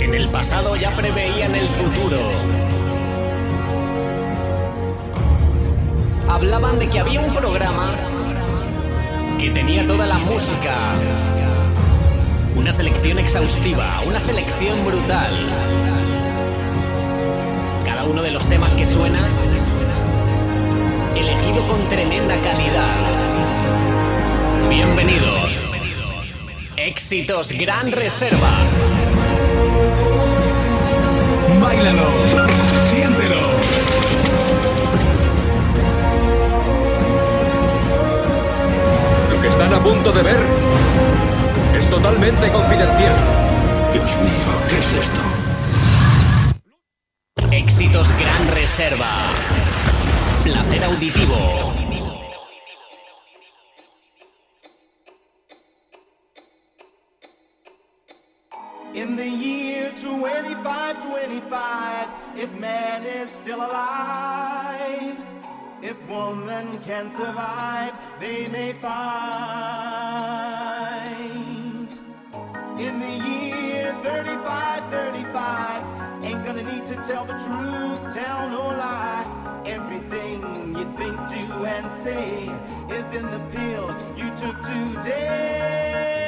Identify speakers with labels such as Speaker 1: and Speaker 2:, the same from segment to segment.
Speaker 1: En el pasado ya preveían el futuro. Hablaban de que había un programa que tenía toda la música. Una selección exhaustiva, una selección brutal. Cada uno de los temas que suena, elegido con tremenda calidad. Bienvenidos. Éxitos Gran Reserva.
Speaker 2: Báilalo, siéntelo.
Speaker 3: Lo que están a punto de ver es totalmente confidencial.
Speaker 4: Dios mío, ¿qué es esto?
Speaker 1: Éxitos Gran Reserva. Placer auditivo.
Speaker 5: 2525, if man is still alive, if woman can survive, they may find. In the year 35, 35, ain't gonna need to tell the truth, tell no lie. Everything you think, do, and say is in the pill you took today.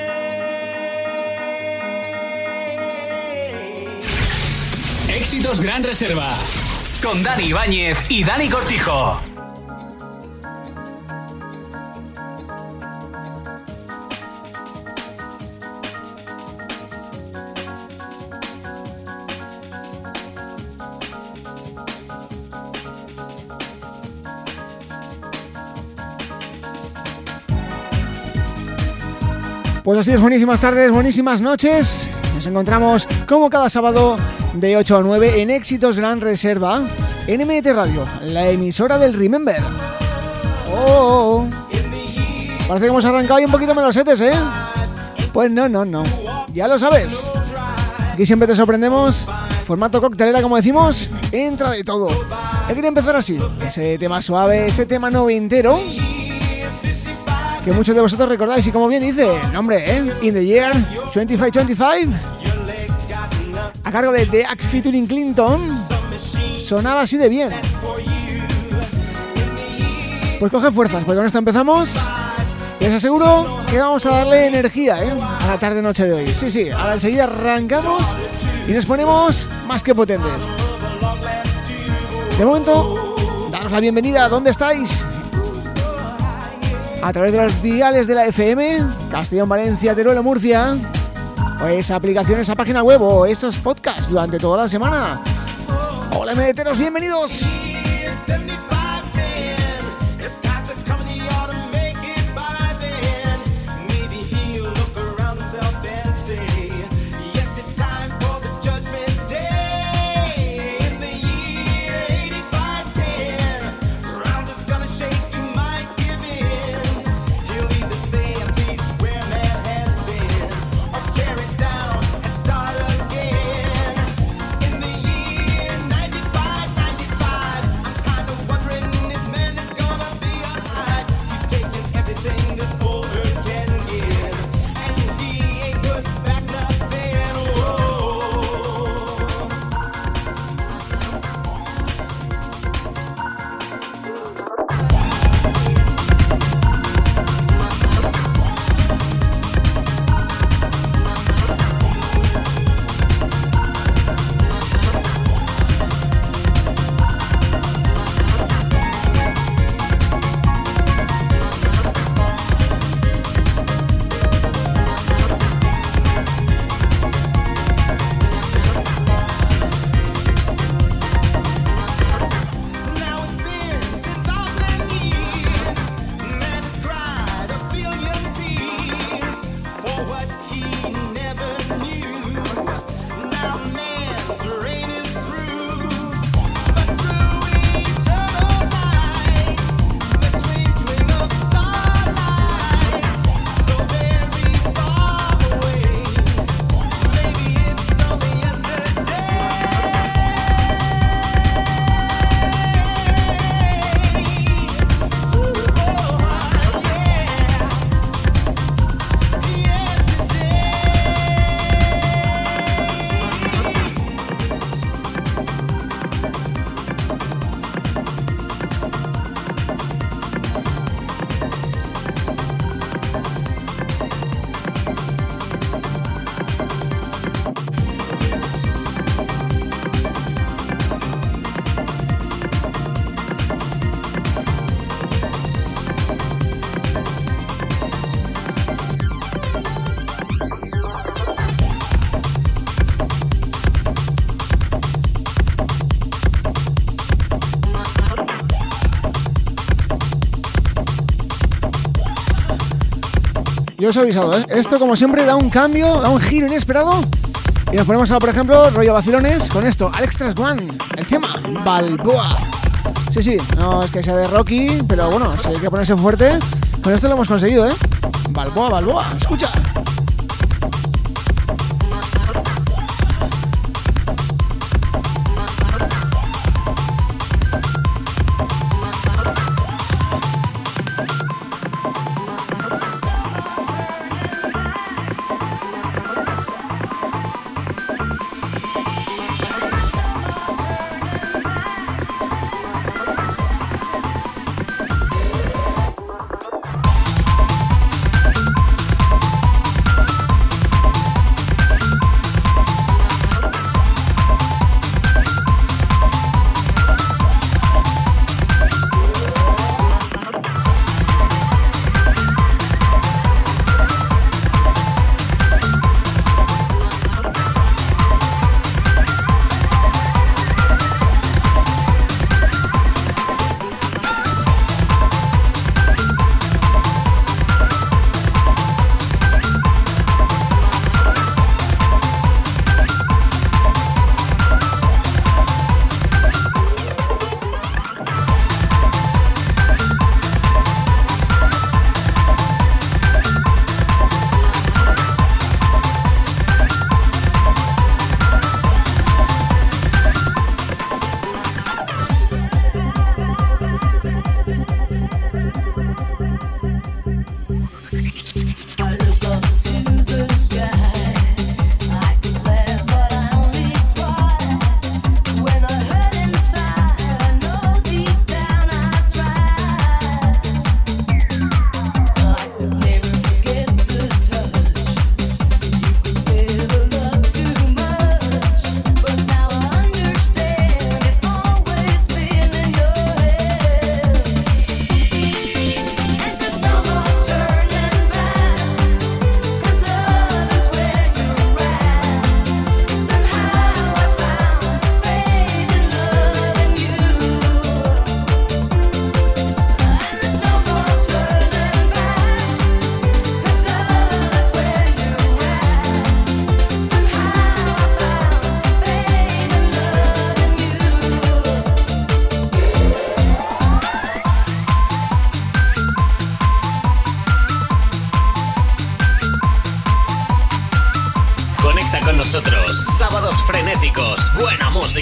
Speaker 2: Éxitos Gran Reserva. Con Dani Ibáñez y Dani Cortijo.
Speaker 6: Pues así es, buenísimas tardes, buenísimas noches. Nos encontramos como cada sábado de 8 a 9 en Éxitos Gran Reserva en MT Radio, la emisora del Remember. Oh, oh, oh. Parece que hemos arrancado ahí un poquito melosetes, ¿eh? Pues no, no, no. Ya lo sabes. Aquí siempre te sorprendemos. Formato coctelera, como decimos, entra de todo. He querido empezar así. Ese tema suave, ese tema noventero que muchos de vosotros recordáis y como bien dice nombre, ¿eh? In the Year 2525 cargo de The Act featuring Clinton. Sonaba así de bien. Pues coge fuerzas, porque con esto empezamos. Os aseguro que vamos a darle energía ¿eh? a la tarde noche de hoy. Sí, sí, ahora enseguida arrancamos y nos ponemos más que potentes. De momento, daros la bienvenida, ¿dónde estáis? a través de los diales de la FM, Castellón, Valencia, Teruel o Murcia, esa aplicación, esa página web o esos podcasts durante toda la semana. Hola, meteros, bienvenidos.
Speaker 7: Yo os he avisado, ¿eh? Esto, como siempre, da un cambio, da un giro inesperado. Y nos ponemos ahora, por ejemplo, rollo vacilones con esto, Alex Tras One, el tema, Balboa. Sí, sí, no es que sea de Rocky, pero bueno, si hay que ponerse fuerte, con esto lo hemos conseguido, ¿eh? Balboa, Balboa, escucha.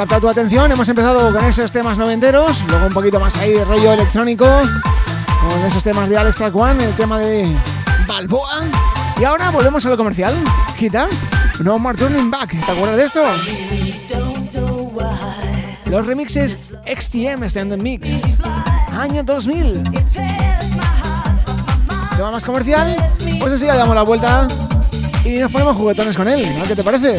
Speaker 7: Captado tu atención, hemos empezado con esos temas noventeros, luego un poquito más ahí de rollo electrónico, con esos temas de Alex Track el tema de Balboa. Y ahora volvemos a lo comercial. Gita, No More Turning Back, ¿te acuerdas de esto? Los remixes XTM están en mix. Año 2000 tema más comercial, pues así le damos la vuelta y nos ponemos juguetones con él, ¿no? ¿Qué te parece?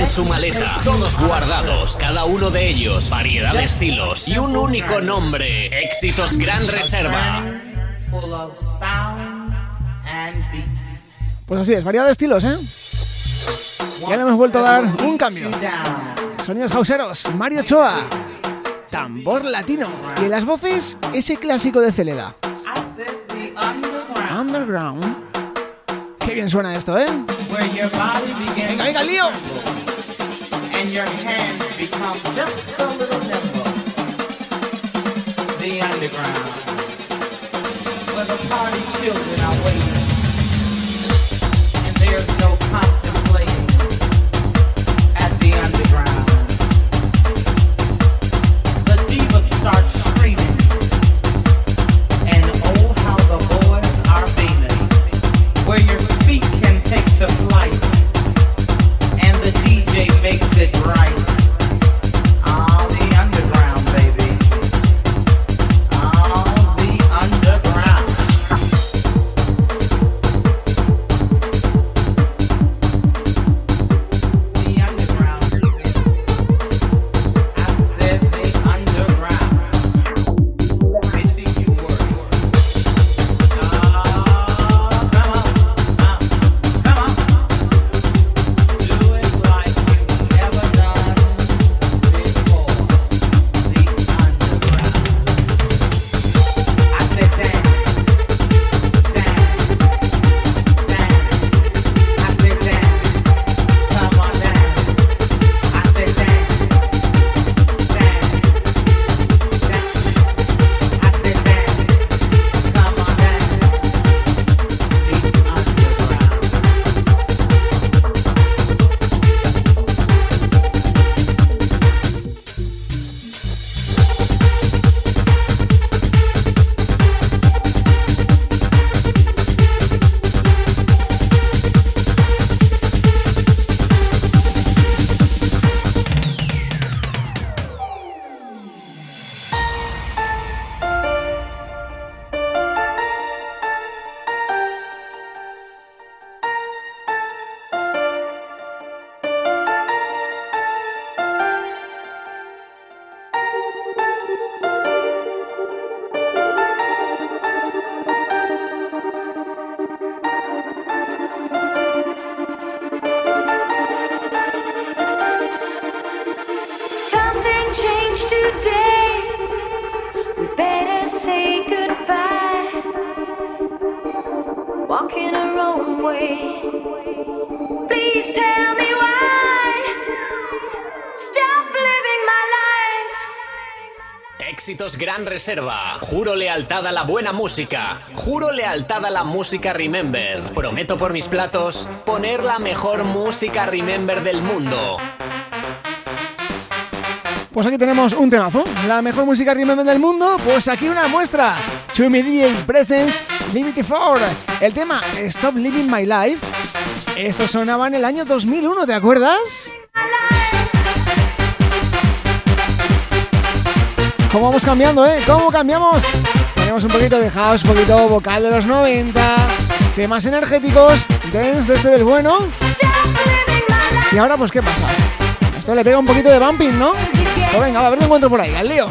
Speaker 1: Su maleta, todos guardados, cada uno de ellos, variedad de estilos y un único nombre. Éxitos Gran Reserva.
Speaker 8: Pues así es, variedad de estilos, ¿eh? Ya le hemos vuelto a dar un cambio. Sonidos hauseros, Mario Choa, tambor latino y en las voces ese clásico de Celeda. Underground. Qué bien suena esto, ¿eh? Venga, venga, lío. And your hands become just a little nimble. The underground. Where the party children are waiting. And there's no
Speaker 1: Gran Reserva. Juro lealtad a la buena música. Juro lealtad a la música Remember. Prometo por mis platos poner la mejor música Remember del mundo.
Speaker 8: Pues aquí tenemos un temazo, la mejor música remember del mundo, pues aquí una muestra. Chumi DJ Presence Limited 4, el tema Stop Living My Life. Esto sonaba en el año 2001, ¿te acuerdas? ¿Cómo vamos cambiando, eh? ¿Cómo cambiamos? Tenemos un poquito de house, un poquito vocal de los 90, temas energéticos, dance desde del bueno. Y ahora, pues, ¿qué pasa? Esto le pega un poquito de bumping, ¿no? Pues venga, a ver qué encuentro por ahí, al lío.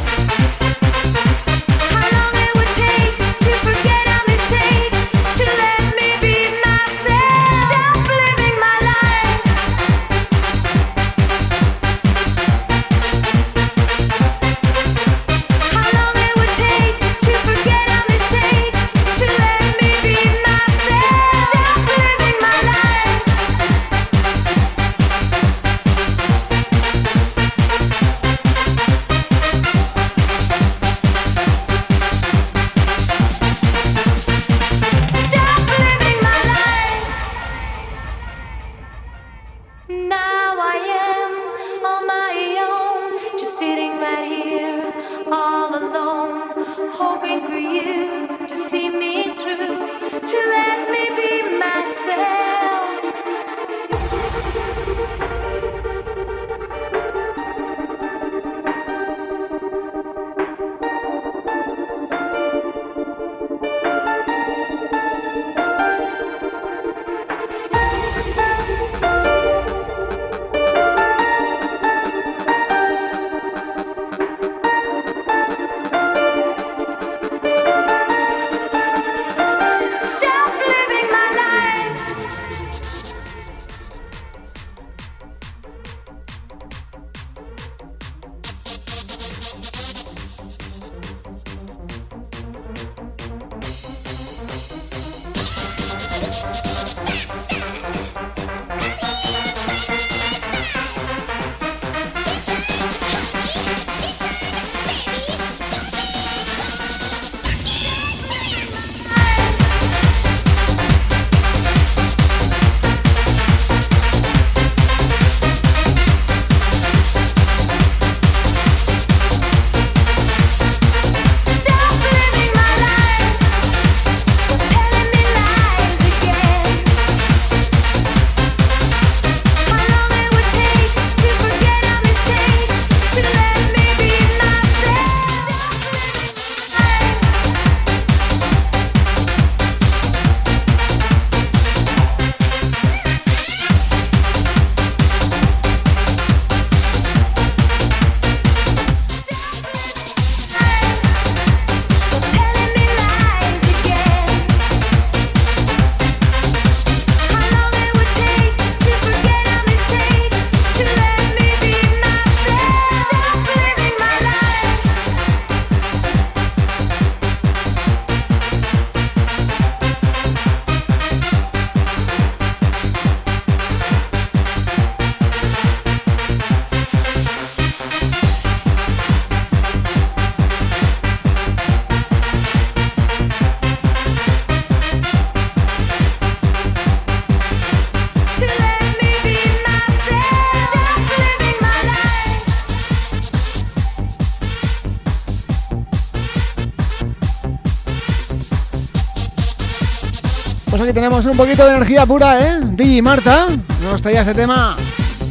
Speaker 6: Tenemos un poquito de energía pura, ¿eh? DJ Marta nos traía este tema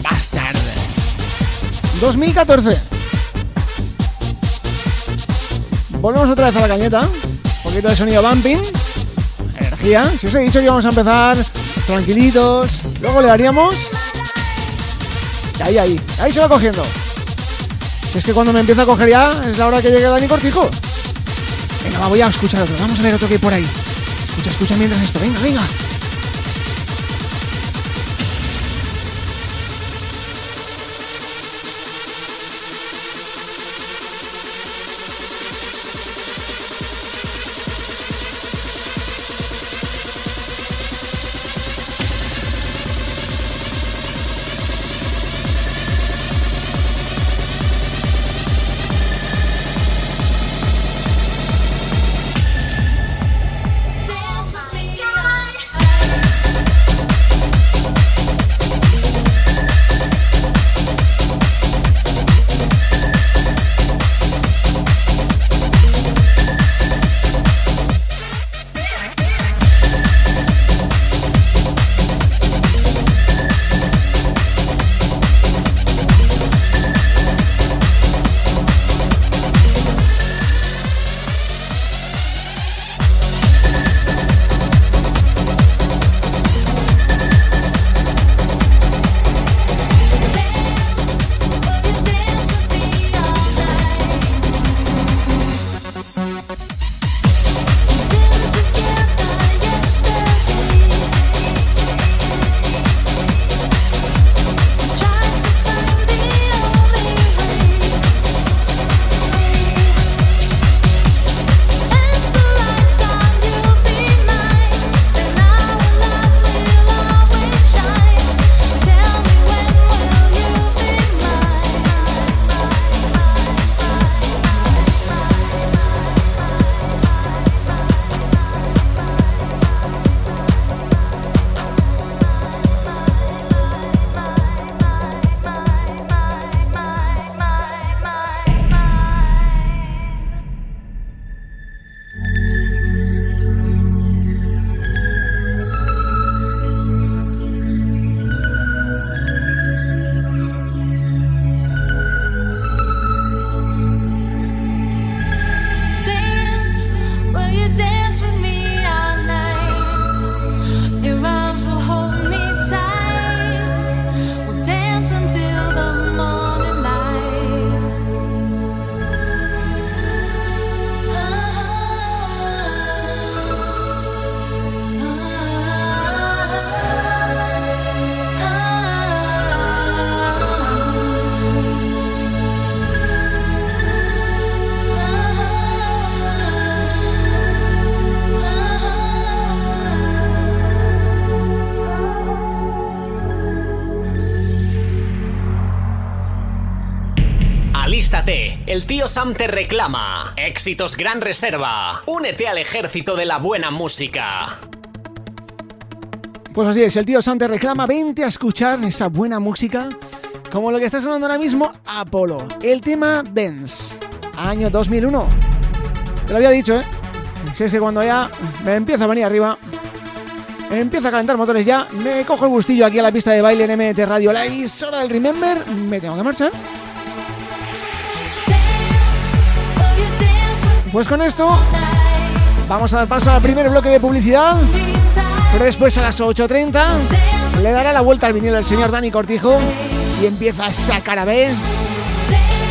Speaker 6: Bastard. 2014 Volvemos otra vez a la cañeta. Un poquito de sonido bumping. Energía. Si os he dicho que íbamos a empezar tranquilitos Luego le daríamos. Ahí, ahí, ahí se va cogiendo. Si es que cuando me empieza a coger ya Es la hora que llegue Dani Cortijo. Venga, voy a escuchar otro. Vamos a ver otro que hay por ahí Escucha, mientras esto. Venga, venga
Speaker 1: El tío Sam te reclama. Éxitos Gran Reserva. Únete al ejército de la buena música.
Speaker 6: Pues así es, el tío Sam te reclama. Vente a escuchar esa buena música. Como lo que está sonando ahora mismo, Apolo. El tema Dance. Año 2001. Te lo había dicho, ¿eh? Si es que cuando ya me empieza a venir arriba, empieza a calentar motores ya, me cojo el gustillo aquí a la pista de baile en MT Radio, la emisora del Remember, me tengo que marchar. Pues con esto vamos a dar paso al primer bloque de publicidad. Pero después a las 8.30 le dará la vuelta al vinilo del señor Dani Cortijo y empieza esa cara B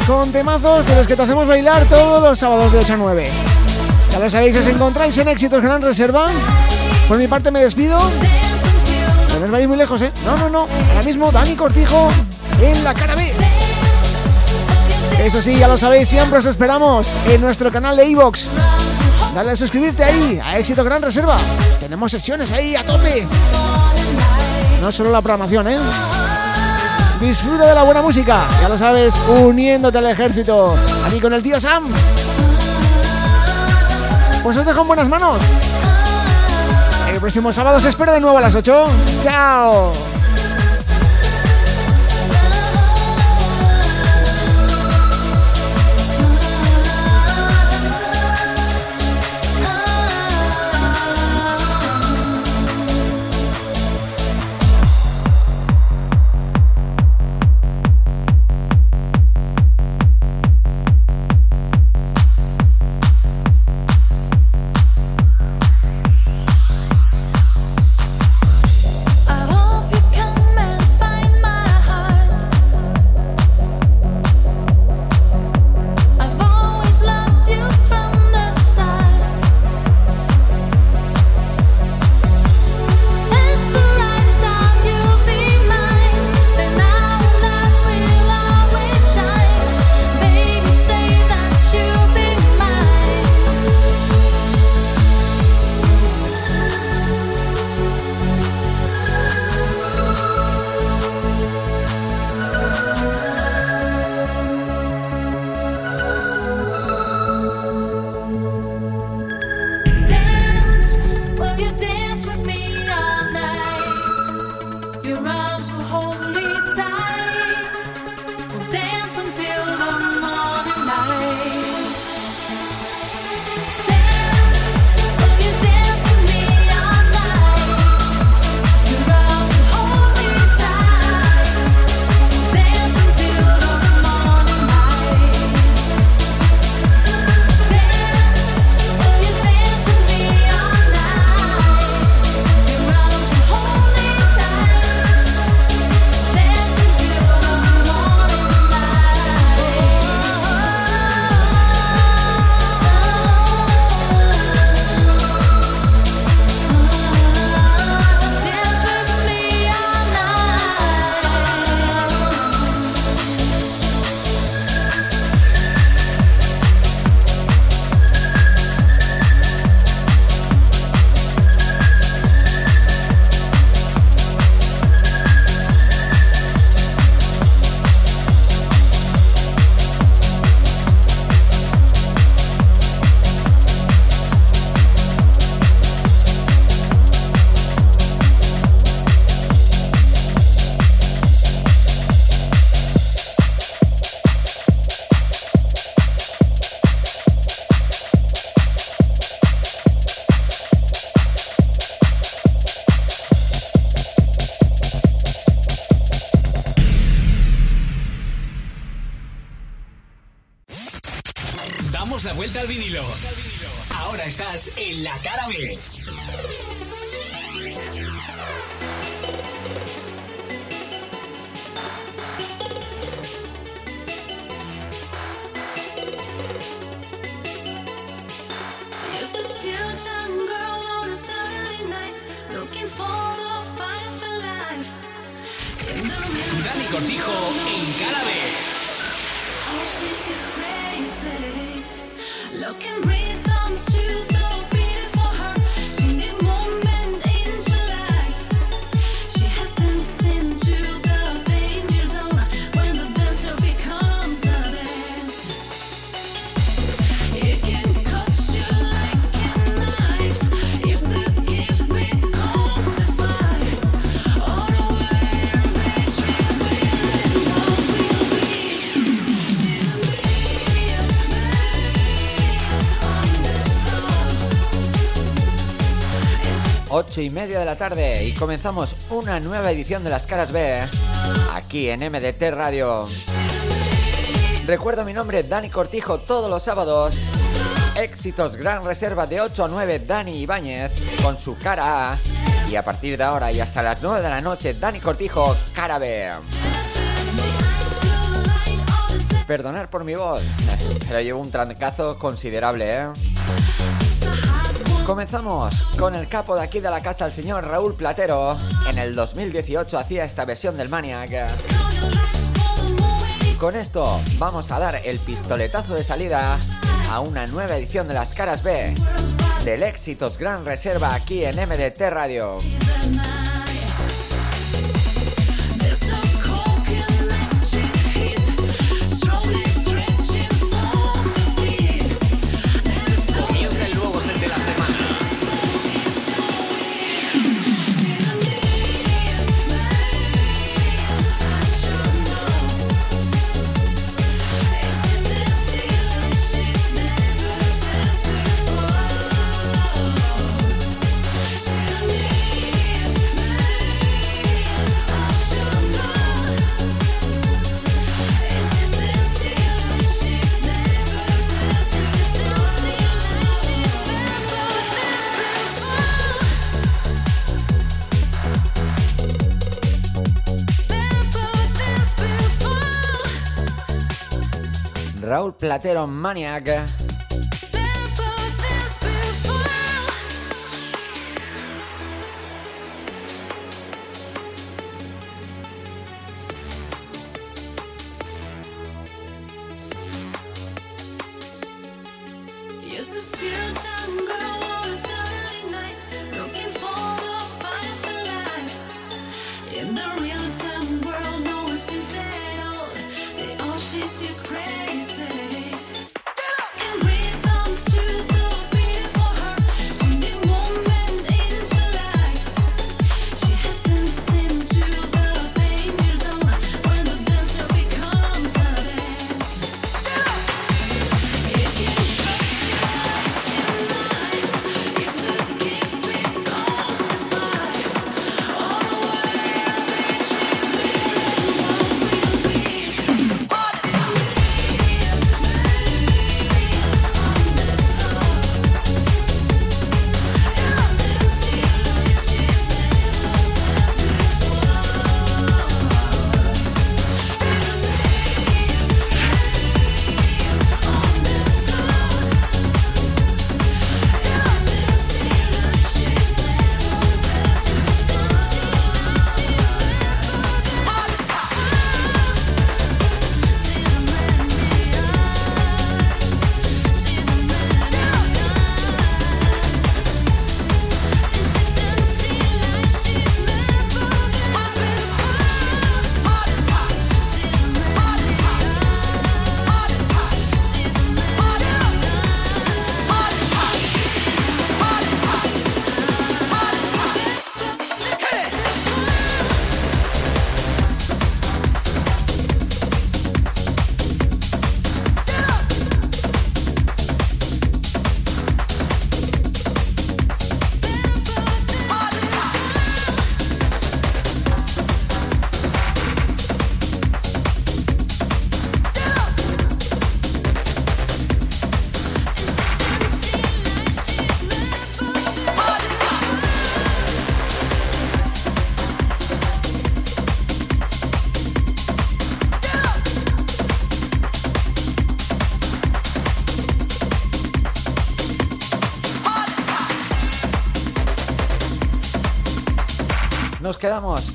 Speaker 6: con temazos de los que te hacemos bailar todos los sábados de 8 a 9. Ya lo sabéis, os encontráis en Éxitos Gran Reserva. Por mi parte me despido. No os vais muy lejos, ¿eh? No, no, no. Ahora mismo Dani Cortijo en la cara B. Eso sí, ya lo sabéis, siempre os esperamos en nuestro canal de Evox. Dale a suscribirte ahí, a Éxito Gran Reserva. Tenemos secciones ahí a tope. No solo la programación, ¿eh? Disfruta de la buena música, ya lo sabes, uniéndote al ejército. Aquí con el tío Sam. Pues os dejo en buenas manos. El próximo sábado os espero de nuevo a las 8. ¡Chao!
Speaker 7: 8 y media de la tarde y comenzamos una nueva edición de Las Caras B aquí en MDT Radio. Recuerdo mi nombre, Dani Cortijo, todos los sábados. Éxitos Gran Reserva de 8 a 9, Dani Ibáñez con su cara A. Y a partir de ahora y hasta las 9 de la noche, Dani Cortijo, cara B. Perdonar por mi voz, pero llevo un trancazo considerable, ¿eh? Comenzamos con el capo de aquí de la casa, el señor Raúl Platero. En el 2018 hacía esta versión del Maniac. Con esto vamos a dar el pistoletazo de salida a una nueva edición de las caras B del Éxitos Gran Reserva aquí en MDT Radio. Raúl Platero Maniac.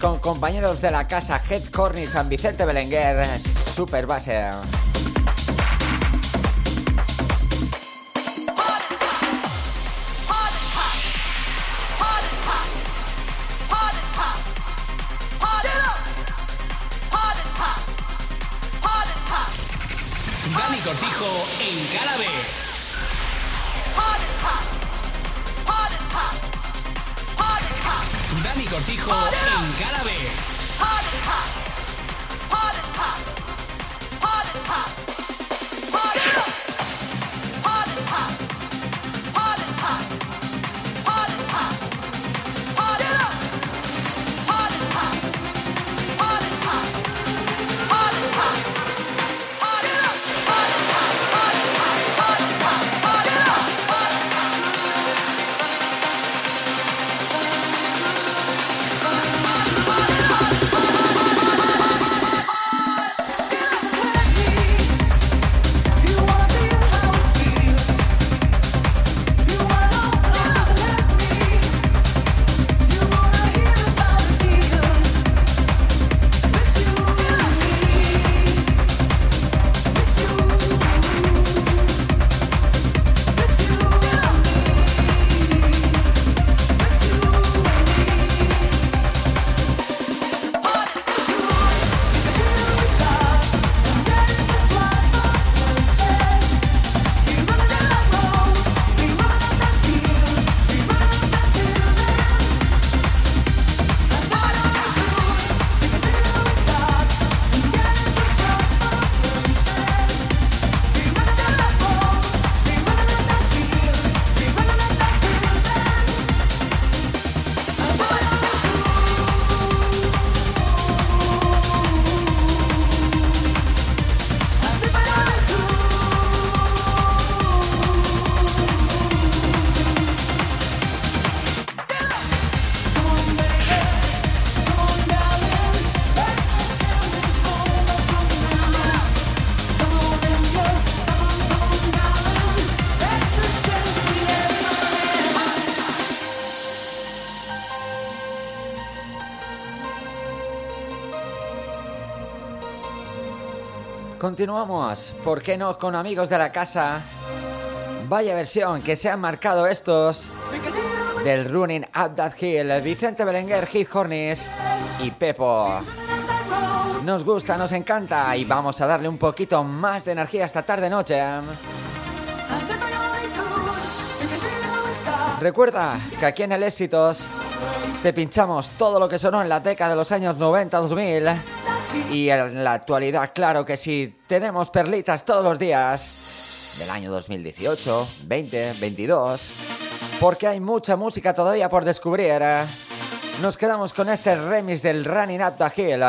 Speaker 7: Con compañeros de la casa Head Corny San Vicente Belenguer, Super Base. Continuamos, ¿por qué no con amigos de la casa? Vaya versión que se han marcado estos del Running Up That Hill, Vicente Belenguer, Heath Hornis y Pepo. Nos gusta, nos encanta y vamos a darle un poquito más de energía esta tarde noche. Recuerda que aquí en el Éxitos te pinchamos todo lo que sonó en la década de los años 90-2000 y en la actualidad, claro que sí, tenemos perlitas todos los días del año 2018, 20, 22, porque hay mucha música todavía por descubrir. Nos quedamos con este remix del Running Up the Hill.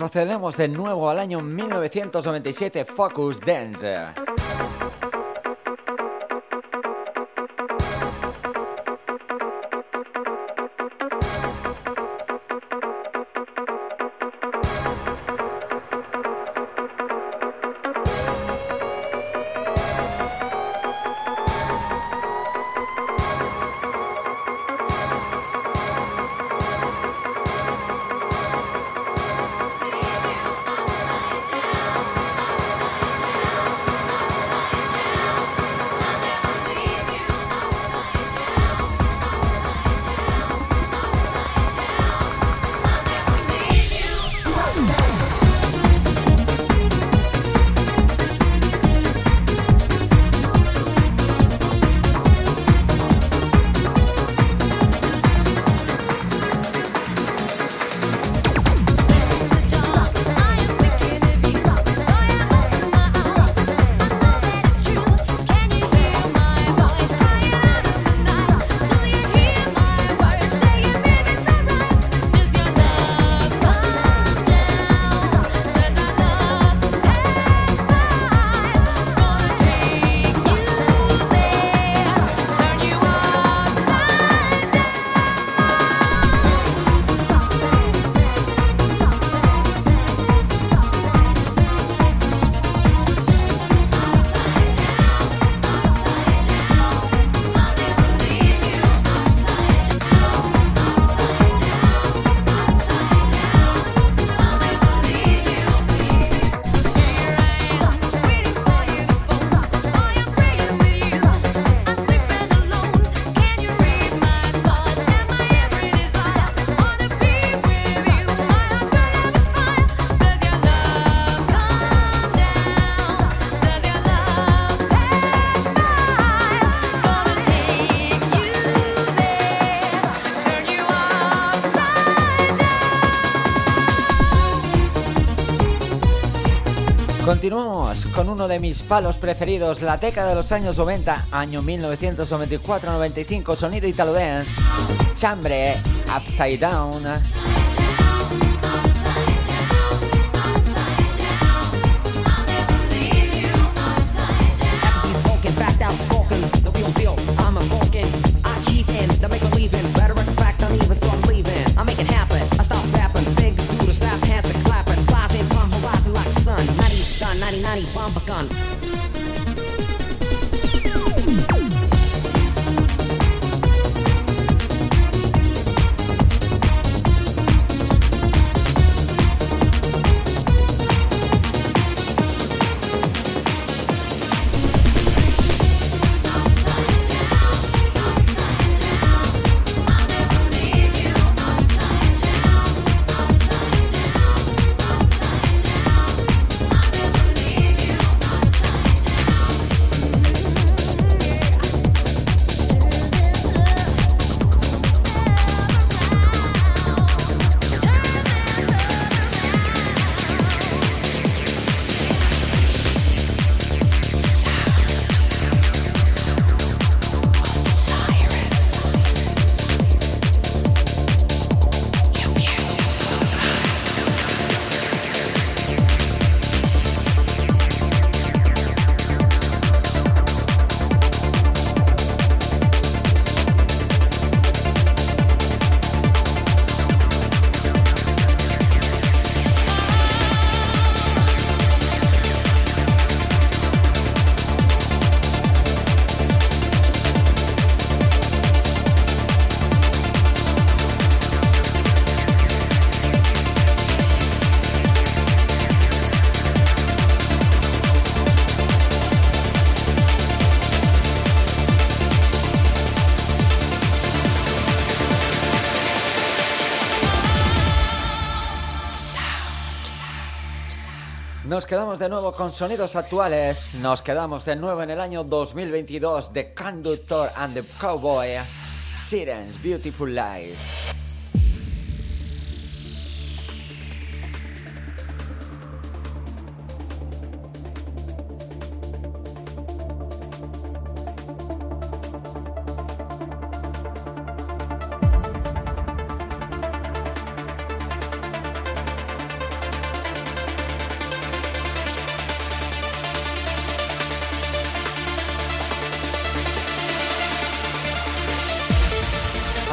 Speaker 7: Retrocedemos de nuevo al año 1997 Focus Dance. Uno de mis palos preferidos, la década de los años 90, año 1994-95, sonido italo dance, chambre, upside down. Nos quedamos de nuevo con sonidos actuales. Nos quedamos de nuevo en el año 2022 de Conductor and the Cowboy. Sirens Beautiful Lies.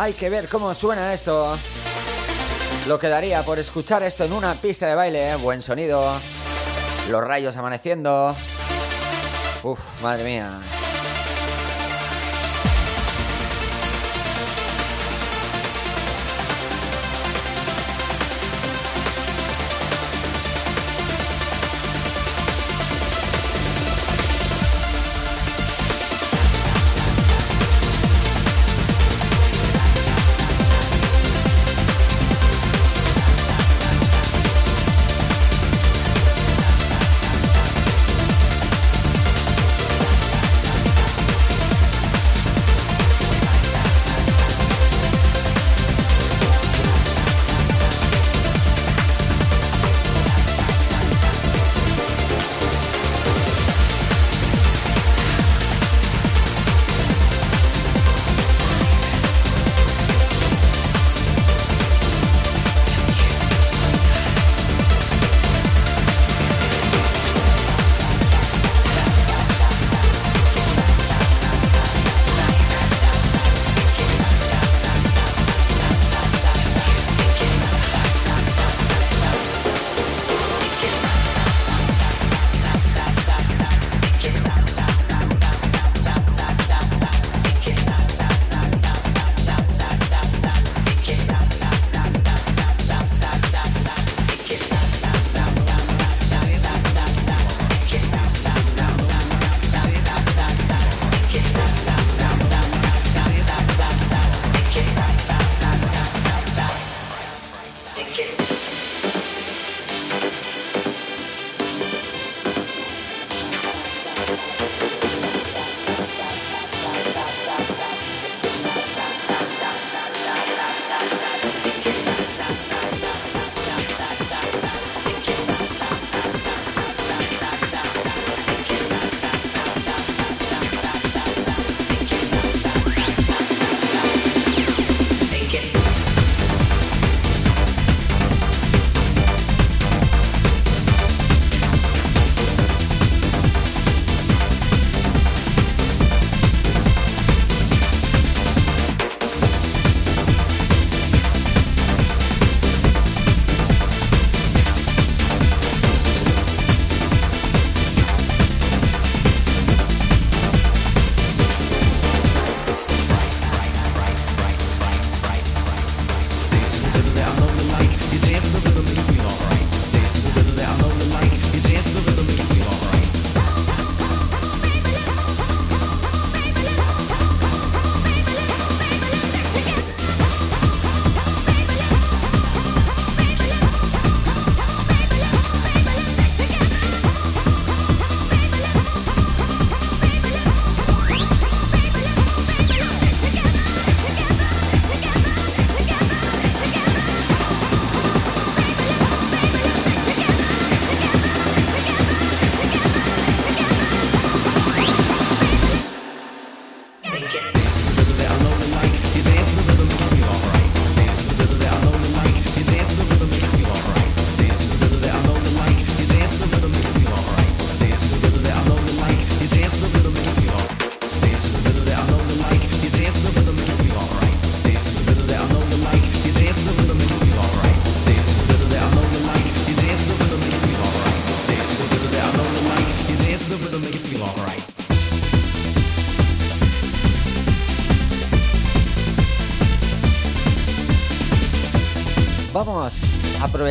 Speaker 9: Hay que ver cómo suena esto. Lo que daría por escuchar esto en una pista de baile, buen sonido, los rayos amaneciendo. Uf, madre mía.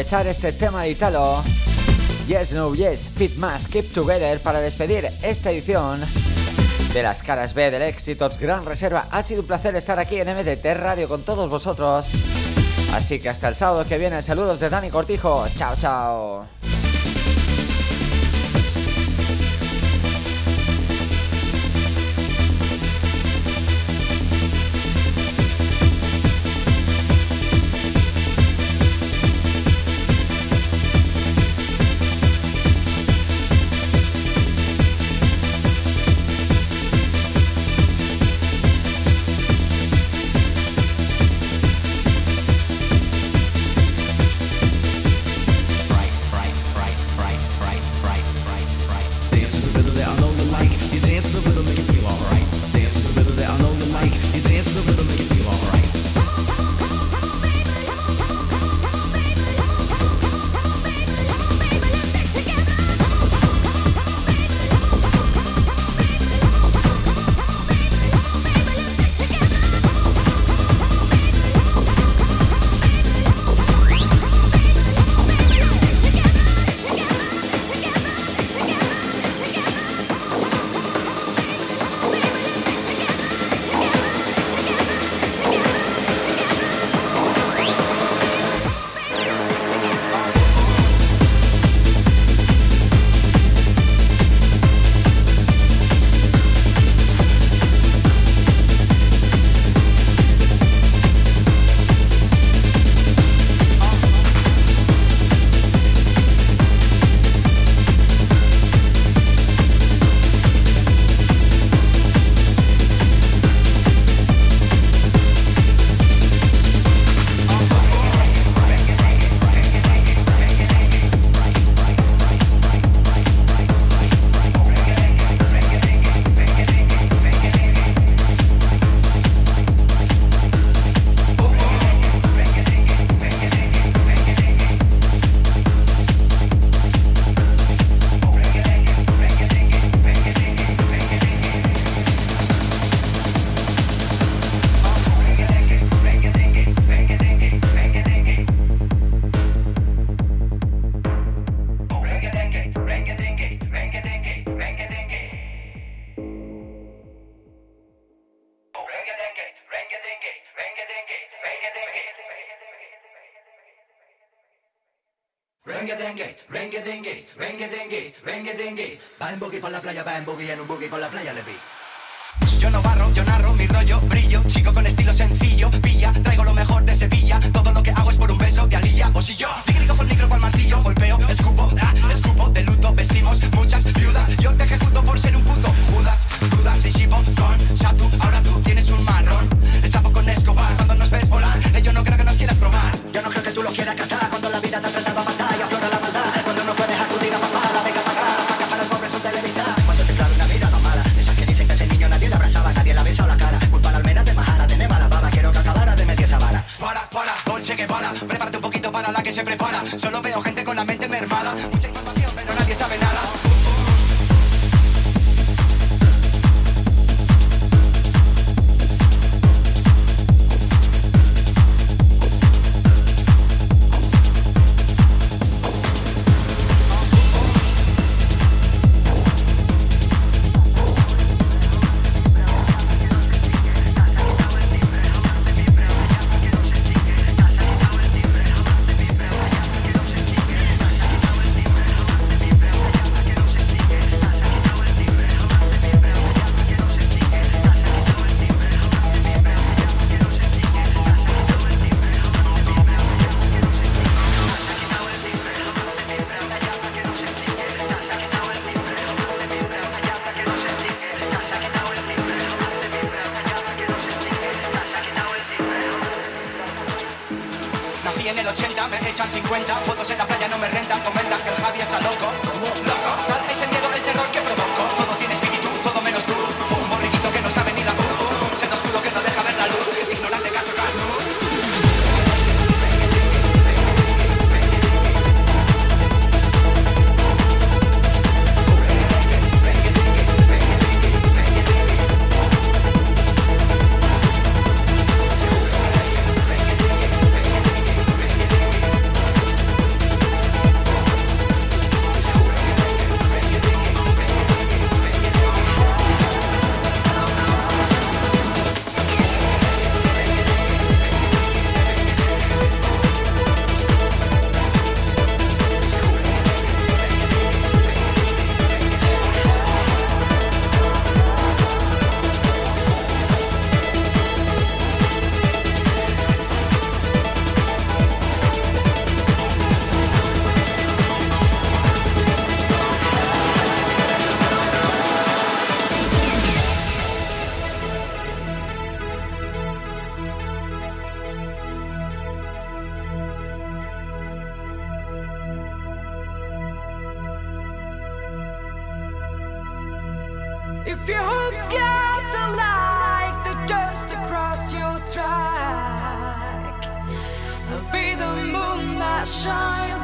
Speaker 9: Aprovechar este tema de Italo. Yes, no, yes, Fit Mass, Keep Together para despedir esta edición de las caras B del Éxitos Gran Reserva. Ha sido un placer estar aquí en MDT Radio con todos vosotros. Así que hasta el sábado que viene, saludos de Dani Cortijo. Chao, chao.
Speaker 10: boogie la playa, va en boogie en un boogie por la playa, le vi. Yo no barro, yo narro, mi rollo brillo, chico con estilo sencillo, pilla, traigo lo mejor de Sevilla, todo lo que hago es por un beso de alilla, o si yo, tigre cojo el micro con martillo, golpeo, escupo, ah, escupo, de luto, vestimos muchas viudas, yo te ejecuto por ser un puto, Judas, dudas, disipo, con Satu, ahora tú tienes un marrón,
Speaker 7: shine.